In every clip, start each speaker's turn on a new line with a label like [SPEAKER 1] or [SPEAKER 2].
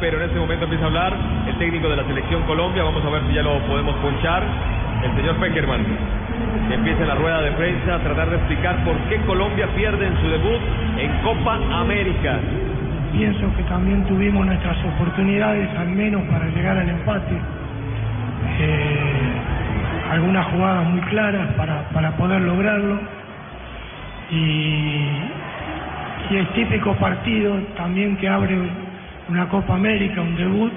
[SPEAKER 1] pero en este momento empieza a hablar el técnico de la selección Colombia. Vamos a ver si ya lo podemos ponchar. El señor Peckerman, empieza la rueda de prensa a tratar de explicar por qué Colombia pierde en su debut en Copa América.
[SPEAKER 2] Pienso que también tuvimos nuestras oportunidades, al menos para llegar al empate. Eh, algunas jugadas muy claras para, para poder lograrlo. Y el típico partido también que abre una Copa América, un debut,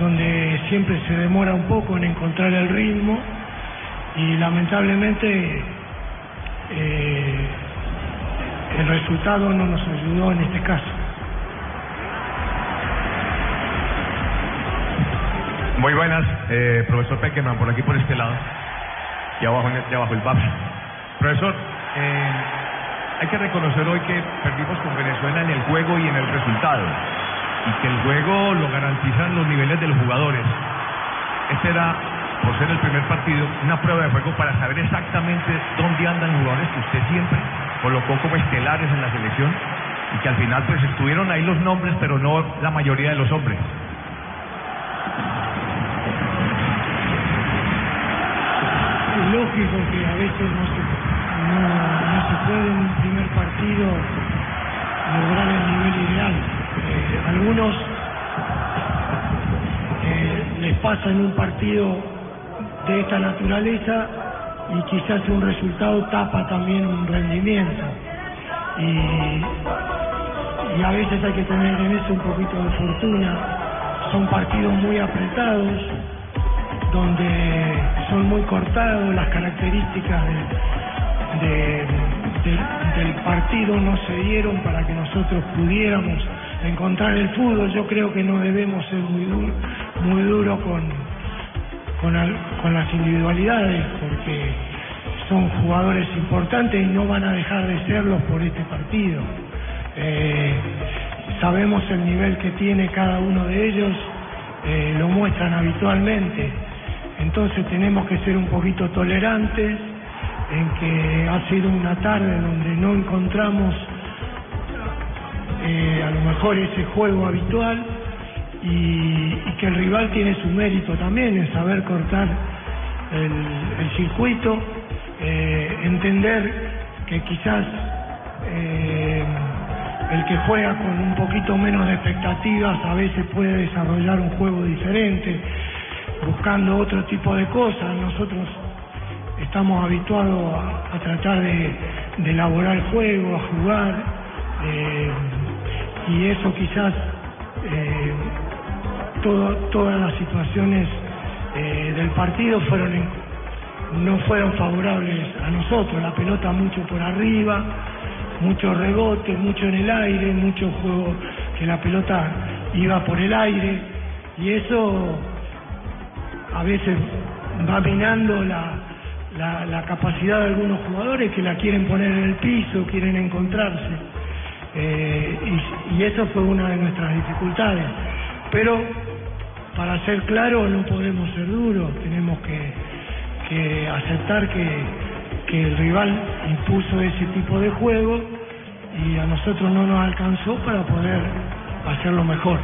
[SPEAKER 2] donde siempre se demora un poco en encontrar el ritmo y lamentablemente eh, el resultado no nos ayudó en este caso.
[SPEAKER 3] Muy buenas, eh, profesor Peckerman, por aquí por este lado. Y abajo, y abajo el papel. Profesor, eh, hay que reconocer hoy que perdimos con Venezuela en el juego y en el resultado. Y que el juego lo garantizan los niveles de los jugadores. Este era, por ser el primer partido, una prueba de juego para saber exactamente dónde andan los jugadores que usted siempre colocó como estelares en la selección y que al final pues estuvieron ahí los nombres, pero no la mayoría de los hombres.
[SPEAKER 2] Es lógico que a veces no se, no, no se puede en un primer partido lograr el nivel ideal. Eh, algunos eh, les pasa en un partido de esta naturaleza y quizás un resultado tapa también un rendimiento. Y, y a veces hay que tener en eso un poquito de fortuna. Son partidos muy apretados, donde son muy cortados, las características de- de- de- del partido no se dieron para que nosotros pudiéramos encontrar el fútbol. Yo creo que no debemos ser muy duro, muy duro con, con, al- con las individualidades, porque son jugadores importantes y no van a dejar de serlos por este partido. Eh, sabemos el nivel que tiene cada uno de ellos, eh, lo muestran habitualmente. Entonces tenemos que ser un poquito tolerantes en que ha sido una tarde donde no encontramos eh, a lo mejor ese juego habitual y, que el rival tiene su mérito también en saber cortar el, circuito, eh, entender que quizás eh, el que juega con un poquito menos de expectativas a veces puede desarrollar un juego diferente, buscando otro tipo de cosas. Nosotros estamos habituados a, tratar de, de elaborar el juego, a jugar, y eso quizás eh, todo- todas las situaciones eh, del partido fueron en- no fueron favorables a nosotros, la pelota mucho por arriba, mucho rebote, mucho en el aire, mucho juego que la pelota iba por el aire y eso a veces va minando la, la, la capacidad de algunos jugadores que la quieren poner en el piso, quieren encontrarse. Eh, y, y eso fue una de nuestras dificultades. Pero para ser claro no podemos ser duros, tenemos que, que aceptar que, que el rival impuso ese tipo de juego y a nosotros no nos alcanzó para poder hacerlo mejor.